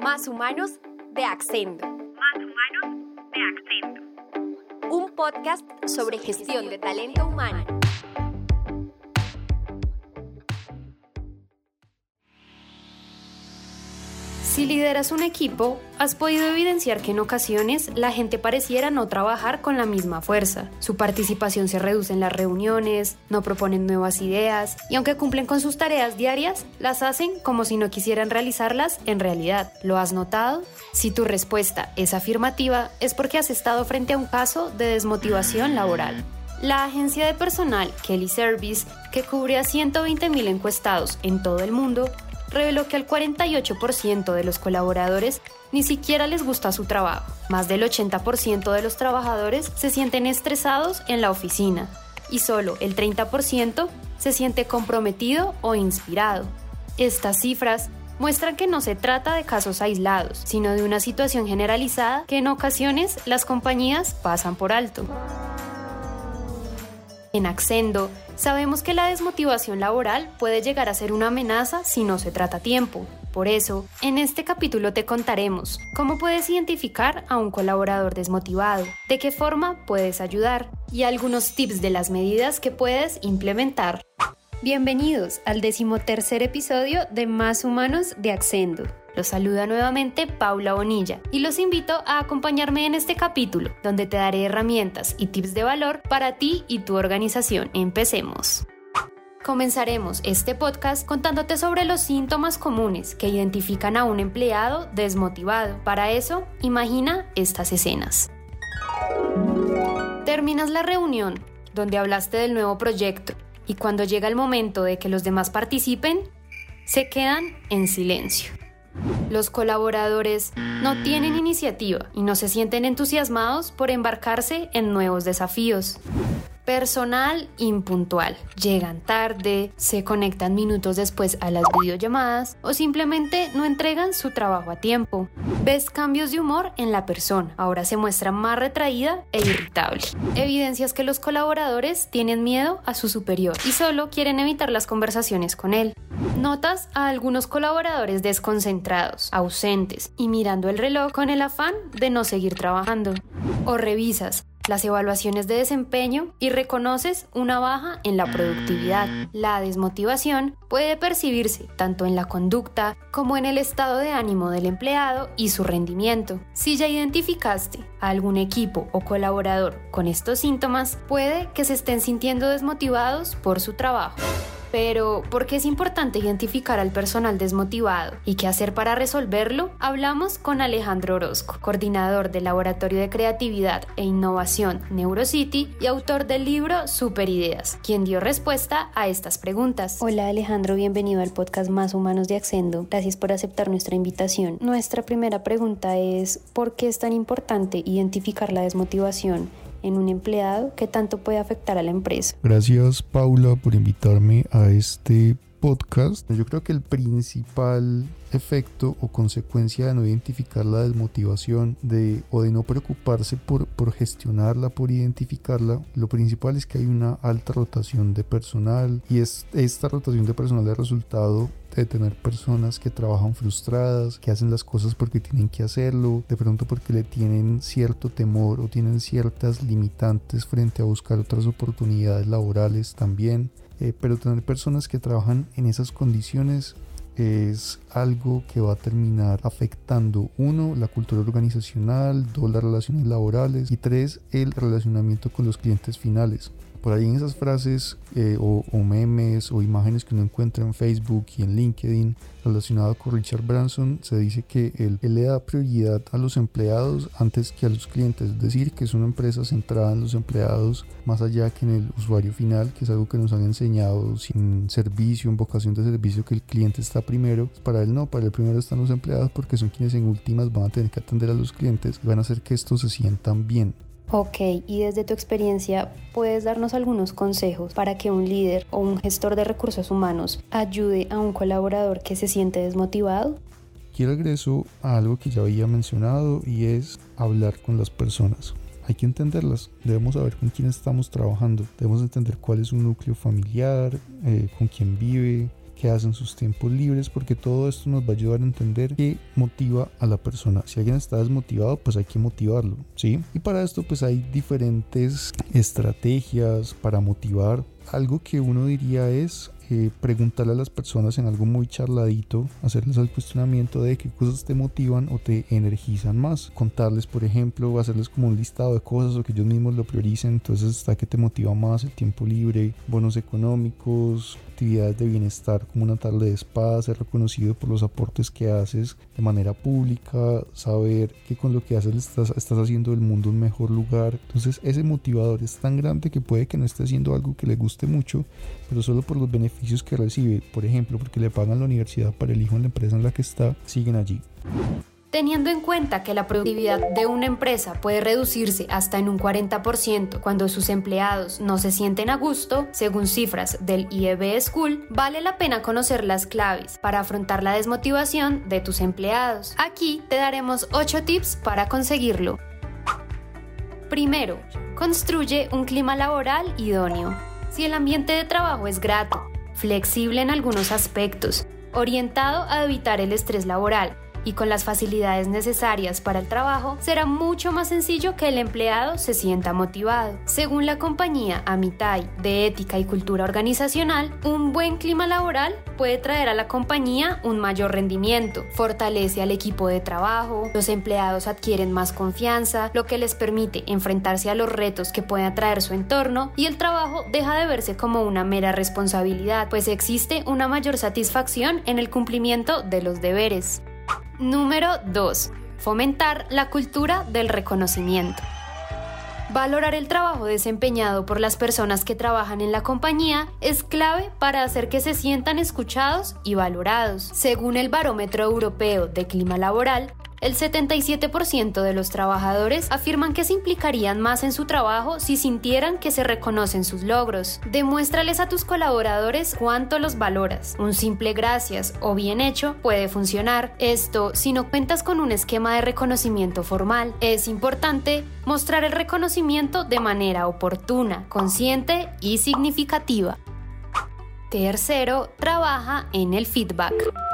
Más Humanos de Accendo. Más Humanos de Accendo. Un podcast sobre gestión de talento humano. Si lideras un equipo, has podido evidenciar que en ocasiones la gente pareciera no trabajar con la misma fuerza. Su participación se reduce en las reuniones, no proponen nuevas ideas y aunque cumplen con sus tareas diarias, las hacen como si no quisieran realizarlas en realidad. ¿Lo has notado? Si tu respuesta es afirmativa, es porque has estado frente a un caso de desmotivación laboral. La agencia de personal Kelly Service, que cubre a 120.000 encuestados en todo el mundo, reveló que al 48% de los colaboradores ni siquiera les gusta su trabajo. Más del 80% de los trabajadores se sienten estresados en la oficina y solo el 30% se siente comprometido o inspirado. Estas cifras muestran que no se trata de casos aislados, sino de una situación generalizada que en ocasiones las compañías pasan por alto. En Accendo, sabemos que la desmotivación laboral puede llegar a ser una amenaza si no se trata a tiempo. Por eso, en este capítulo te contaremos cómo puedes identificar a un colaborador desmotivado, de qué forma puedes ayudar y algunos tips de las medidas que puedes implementar. Bienvenidos al decimotercer episodio de Más Humanos de Accendo. Los saluda nuevamente Paula Bonilla y los invito a acompañarme en este capítulo, donde te daré herramientas y tips de valor para ti y tu organización. Empecemos. Comenzaremos este podcast contándote sobre los síntomas comunes que identifican a un empleado desmotivado. Para eso, imagina estas escenas. Terminas la reunión donde hablaste del nuevo proyecto y cuando llega el momento de que los demás participen, se quedan en silencio. Los colaboradores no tienen iniciativa y no se sienten entusiasmados por embarcarse en nuevos desafíos. Personal impuntual. Llegan tarde, se conectan minutos después a las videollamadas o simplemente no entregan su trabajo a tiempo. Ves cambios de humor en la persona. Ahora se muestra más retraída e irritable. Evidencias que los colaboradores tienen miedo a su superior y solo quieren evitar las conversaciones con él. Notas a algunos colaboradores desconcentrados, ausentes y mirando el reloj con el afán de no seguir trabajando. O revisas las evaluaciones de desempeño y reconoces una baja en la productividad. La desmotivación puede percibirse tanto en la conducta como en el estado de ánimo del empleado y su rendimiento. Si ya identificaste a algún equipo o colaborador con estos síntomas, puede que se estén sintiendo desmotivados por su trabajo. Pero, ¿por qué es importante identificar al personal desmotivado y qué hacer para resolverlo? Hablamos con Alejandro Orozco, coordinador del Laboratorio de Creatividad e Innovación NeuroCity y autor del libro Super Ideas, quien dio respuesta a estas preguntas. Hola Alejandro, bienvenido al podcast Más Humanos de Accendo. Gracias por aceptar nuestra invitación. Nuestra primera pregunta es, ¿por qué es tan importante identificar la desmotivación en un empleado que tanto puede afectar a la empresa. Gracias Paula por invitarme a este podcast. Yo creo que el principal efecto o consecuencia de no identificar la desmotivación de, o de no preocuparse por, por gestionarla, por identificarla, lo principal es que hay una alta rotación de personal y es, esta rotación de personal es resultado de tener personas que trabajan frustradas, que hacen las cosas porque tienen que hacerlo, de pronto porque le tienen cierto temor o tienen ciertas limitantes frente a buscar otras oportunidades laborales también. Eh, pero tener personas que trabajan en esas condiciones es algo que va a terminar afectando, uno, la cultura organizacional, dos, las relaciones laborales y tres, el relacionamiento con los clientes finales. Por ahí en esas frases eh, o, memes o imágenes que uno encuentra en Facebook y en LinkedIn relacionado con Richard Branson, se dice que él, le da prioridad a los empleados antes que a los clientes. Es decir, que es una empresa centrada en los empleados más allá que en el usuario final, que es algo que nos han enseñado sin servicio, en vocación de servicio, que el cliente está primero. Para él no, para él primero están los empleados porque son quienes en últimas van a tener que atender a los clientes y van a hacer que estos se sientan bien. Ok, y desde tu experiencia, ¿puedes darnos algunos consejos para que un líder o un gestor de recursos humanos ayude a un colaborador que se siente desmotivado? Quiero regreso a algo que ya había mencionado y es hablar con las personas. Hay que entenderlas, debemos saber con quién estamos trabajando, debemos entender cuál es su núcleo familiar, eh, con quién vive, qué hacen sus tiempos libres, porque todo esto nos va a ayudar a entender qué motiva a la persona. Si alguien está desmotivado, pues hay que motivarlo, ¿sí? Y para esto pues hay diferentes estrategias para motivar. Algo que uno diría es preguntarle a las personas en algo muy charladito, hacerles el cuestionamiento de qué cosas te motivan o te energizan más. Contarles, por ejemplo, hacerles como un listado de cosas o que ellos mismos lo prioricen. Entonces está que te motiva más el tiempo libre, bonos económicos, actividades de bienestar como una tarde de spa, ser reconocido por los aportes que haces de manera pública, saber que con lo que haces estás, estás haciendo el mundo un mejor lugar. Entonces ese motivador es tan grande que puede que no esté haciendo algo que le guste mucho, pero solo por los beneficios que recibe, por ejemplo, porque le pagan la universidad para el hijo en la empresa en la que está, siguen allí. Teniendo en cuenta que la productividad de una empresa puede reducirse hasta en un 40% cuando sus empleados no se sienten a gusto, según cifras del IEB School, vale la pena conocer las claves para afrontar la desmotivación de tus empleados. Aquí te daremos 8 tips para conseguirlo. Primero, construye un clima laboral idóneo. Si el ambiente de trabajo es grato, flexible en algunos aspectos, orientado a evitar el estrés laboral, y con las facilidades necesarias para el trabajo, será mucho más sencillo que el empleado se sienta motivado. Según la compañía Amitai de Ética y Cultura Organizacional, un buen clima laboral puede traer a la compañía un mayor rendimiento, fortalece al equipo de trabajo, los empleados adquieren más confianza, lo que les permite enfrentarse a los retos que puede traer su entorno y el trabajo deja de verse como una mera responsabilidad, pues existe una mayor satisfacción en el cumplimiento de los deberes. Número 2. Fomentar la cultura del reconocimiento. Valorar el trabajo desempeñado por las personas que trabajan en la compañía es clave para hacer que se sientan escuchados y valorados. Según el Barómetro Europeo de Clima Laboral, el 77% de los trabajadores afirman que se implicarían más en su trabajo si sintieran que se reconocen sus logros. Demuéstrales a tus colaboradores cuánto los valoras. Un simple gracias o bien hecho puede funcionar. Esto si no cuentas con un esquema de reconocimiento formal. Es importante mostrar el reconocimiento de manera oportuna, consciente y significativa. Tercero, trabaja en el feedback.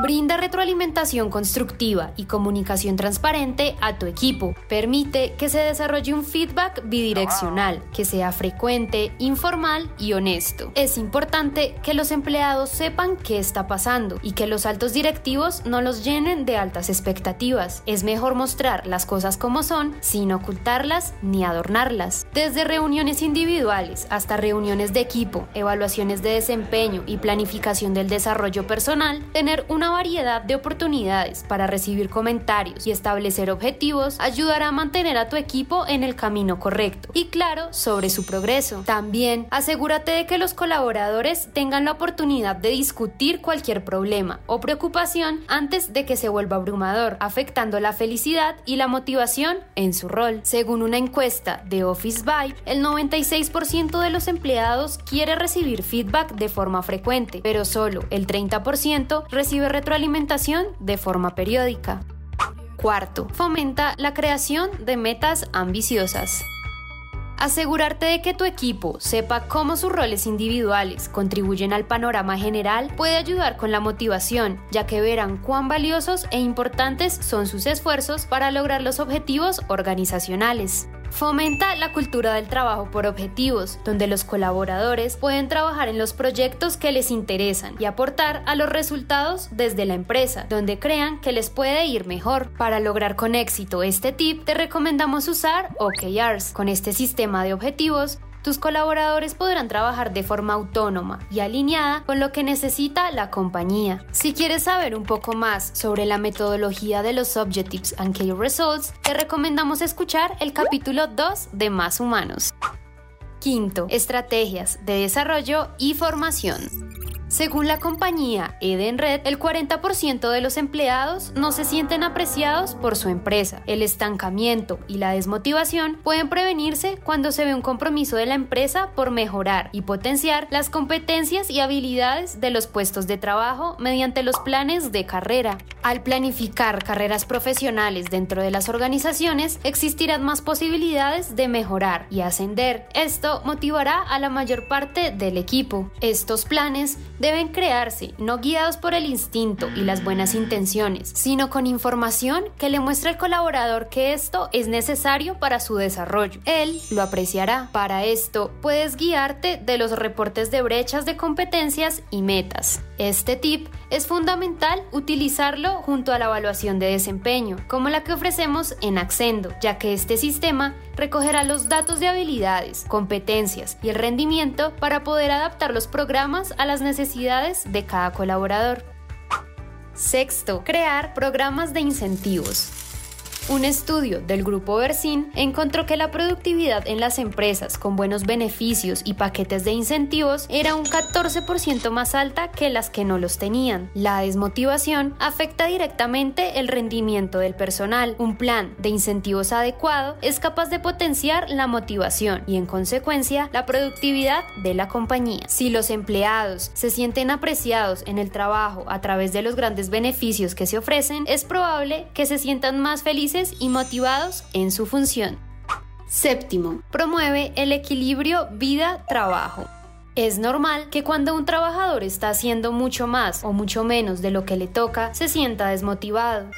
Brinda retroalimentación constructiva y comunicación transparente a tu equipo. Permite que se desarrolle un feedback bidireccional, que sea frecuente, informal y honesto. Es importante que los empleados sepan qué está pasando y que los altos directivos no los llenen de altas expectativas. Es mejor mostrar las cosas como son sin ocultarlas ni adornarlas. Desde reuniones individuales hasta reuniones de equipo, evaluaciones de desempeño y planificación del desarrollo personal, tener una variedad de oportunidades para recibir comentarios y establecer objetivos ayudará a mantener a tu equipo en el camino correcto y claro sobre su progreso. También asegúrate de que los colaboradores tengan la oportunidad de discutir cualquier problema o preocupación antes de que se vuelva abrumador, afectando la felicidad y la motivación en su rol. Según una encuesta de Office Vibe, el 96% de los empleados quiere recibir feedback de forma frecuente, pero solo el 30% recibe retroalimentación de forma periódica. Cuarto, fomenta la creación de metas ambiciosas. Asegurarte de que tu equipo sepa cómo sus roles individuales contribuyen al panorama general puede ayudar con la motivación, ya que verán cuán valiosos e importantes son sus esfuerzos para lograr los objetivos organizacionales. Fomenta la cultura del trabajo por objetivos, donde los colaboradores pueden trabajar en los proyectos que les interesan y aportar a los resultados desde la empresa, donde crean que les puede ir mejor. Para lograr con éxito este tip, te recomendamos usar OKRs. Con este sistema de objetivos, tus colaboradores podrán trabajar de forma autónoma y alineada con lo que necesita la compañía. Si quieres saber un poco más sobre la metodología de los Objectives and Key Results, te recomendamos escuchar el capítulo 2 de Más Humanos. Quinto, estrategias de desarrollo y formación. Según la compañía Edenred, el 40% de los empleados no se sienten apreciados por su empresa. El estancamiento y la desmotivación pueden prevenirse cuando se ve un compromiso de la empresa por mejorar y potenciar las competencias y habilidades de los puestos de trabajo mediante los planes de carrera. Al planificar carreras profesionales dentro de las organizaciones, existirán más posibilidades de mejorar y ascender. Esto motivará a la mayor parte del equipo. Estos planes deben crearse no guiados por el instinto y las buenas intenciones, sino con información que le muestre al colaborador que esto es necesario para su desarrollo. Él lo apreciará. Para esto, puedes guiarte de los reportes de brechas de competencias y metas. Este tip es fundamental utilizarlo junto a la evaluación de desempeño, como la que ofrecemos en Accendo, ya que este sistema recogerá los datos de habilidades, competencias y el rendimiento para poder adaptar los programas a las necesidades de cada colaborador. Sexto, crear programas de incentivos. Un estudio del grupo Bersin encontró que la productividad en las empresas con buenos beneficios y paquetes de incentivos era un 14% más alta que las que no los tenían. La desmotivación afecta directamente el rendimiento del personal. Un plan de incentivos adecuado es capaz de potenciar la motivación y en consecuencia la productividad de la compañía. Si los empleados se sienten apreciados en el trabajo a través de los grandes beneficios que se ofrecen, es probable que se sientan más felices y motivados en su función. Séptimo, promueve el equilibrio vida-trabajo. Es normal que cuando un trabajador está haciendo mucho más o mucho menos de lo que le toca, se sienta desmotivado.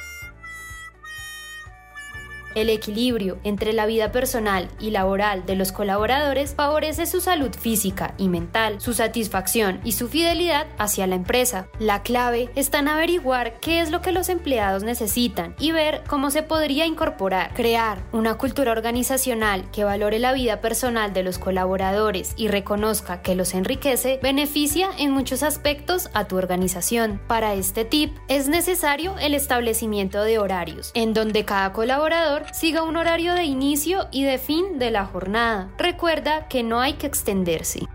El equilibrio entre la vida personal y laboral de los colaboradores favorece su salud física y mental, su satisfacción y su fidelidad hacia la empresa. La clave está en averiguar qué es lo que los empleados necesitan y ver cómo se podría incorporar. Crear una cultura organizacional que valore la vida personal de los colaboradores y reconozca que los enriquece beneficia en muchos aspectos a tu organización. Para este tip es necesario el establecimiento de horarios, en donde cada colaborador siga un horario de inicio y de fin de la jornada. Recuerda que no hay que extenderse.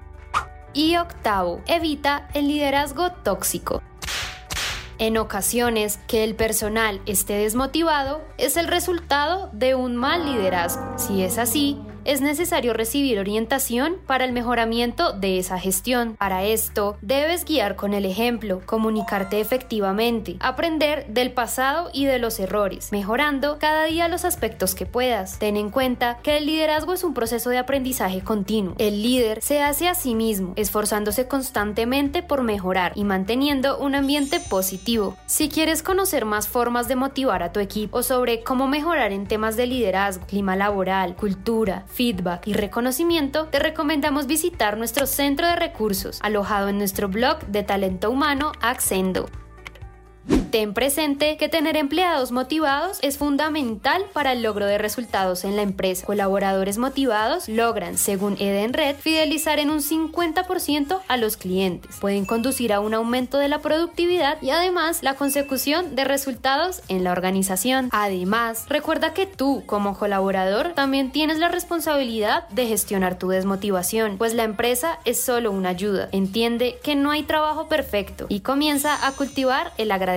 Y octavo, evita el liderazgo tóxico. En ocasiones, que el personal esté desmotivado es el resultado de un mal liderazgo. Si es así, es necesario recibir orientación para el mejoramiento de esa gestión. Para esto, debes guiar con el ejemplo, comunicarte efectivamente, aprender del pasado y de los errores, mejorando cada día los aspectos que puedas. Ten en cuenta que el liderazgo es un proceso de aprendizaje continuo. El líder se hace a sí mismo, esforzándose constantemente por mejorar y manteniendo un ambiente positivo. Si quieres conocer más formas de motivar a tu equipo sobre cómo mejorar en temas de liderazgo, clima laboral, cultura, feedback y reconocimiento, te recomendamos visitar nuestro centro de recursos alojado en nuestro blog de talento humano Accendo. Ten presente que tener empleados motivados es fundamental para el logro de resultados en la empresa. Colaboradores motivados logran, según Edenred, fidelizar en un 50% a los clientes. Pueden conducir a un aumento de la productividad y además la consecución de resultados en la organización. Además, recuerda que tú, como colaborador, también tienes la responsabilidad de gestionar tu desmotivación, pues la empresa es solo una ayuda. Entiende que no hay trabajo perfecto y comienza a cultivar el agradecimiento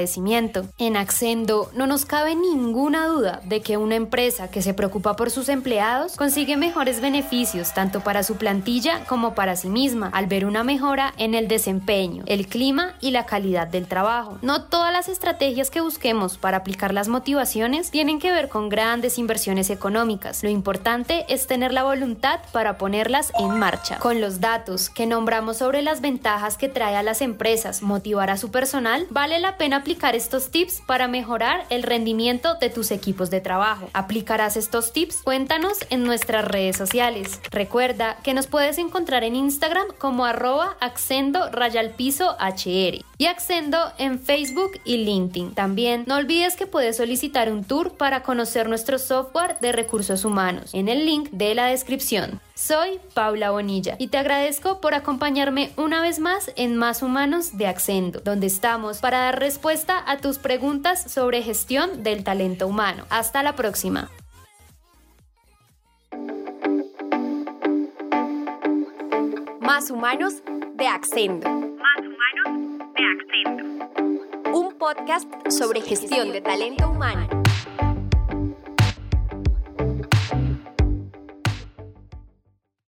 en Accendo no nos cabe ninguna duda de que una empresa que se preocupa por sus empleados consigue mejores beneficios tanto para su plantilla como para sí misma al ver una mejora en el desempeño, el clima y la calidad del trabajo. No todas las estrategias que busquemos para aplicar las motivaciones tienen que ver con grandes inversiones económicas. Lo importante es tener la voluntad para ponerlas en marcha. Con los datos que nombramos sobre las ventajas que trae a las empresas motivar a su personal, vale la pena aplicar estos tips para mejorar el rendimiento de tus equipos de trabajo. ¿Aplicarás estos tips? Cuéntanos en nuestras redes sociales. Recuerda que nos puedes encontrar en Instagram como arroba accendo rayalpiso hr y Accendo en Facebook y LinkedIn. También no olvides que puedes solicitar un tour para conocer nuestro software de recursos humanos en el link de la descripción. Soy Paula Bonilla y te agradezco por acompañarme una vez más en Más Humanos de Accendo, donde estamos para dar respuesta a tus preguntas sobre gestión del talento humano. Hasta la próxima. Más Humanos de Accendo. Podcast sobre gestión de talento humano.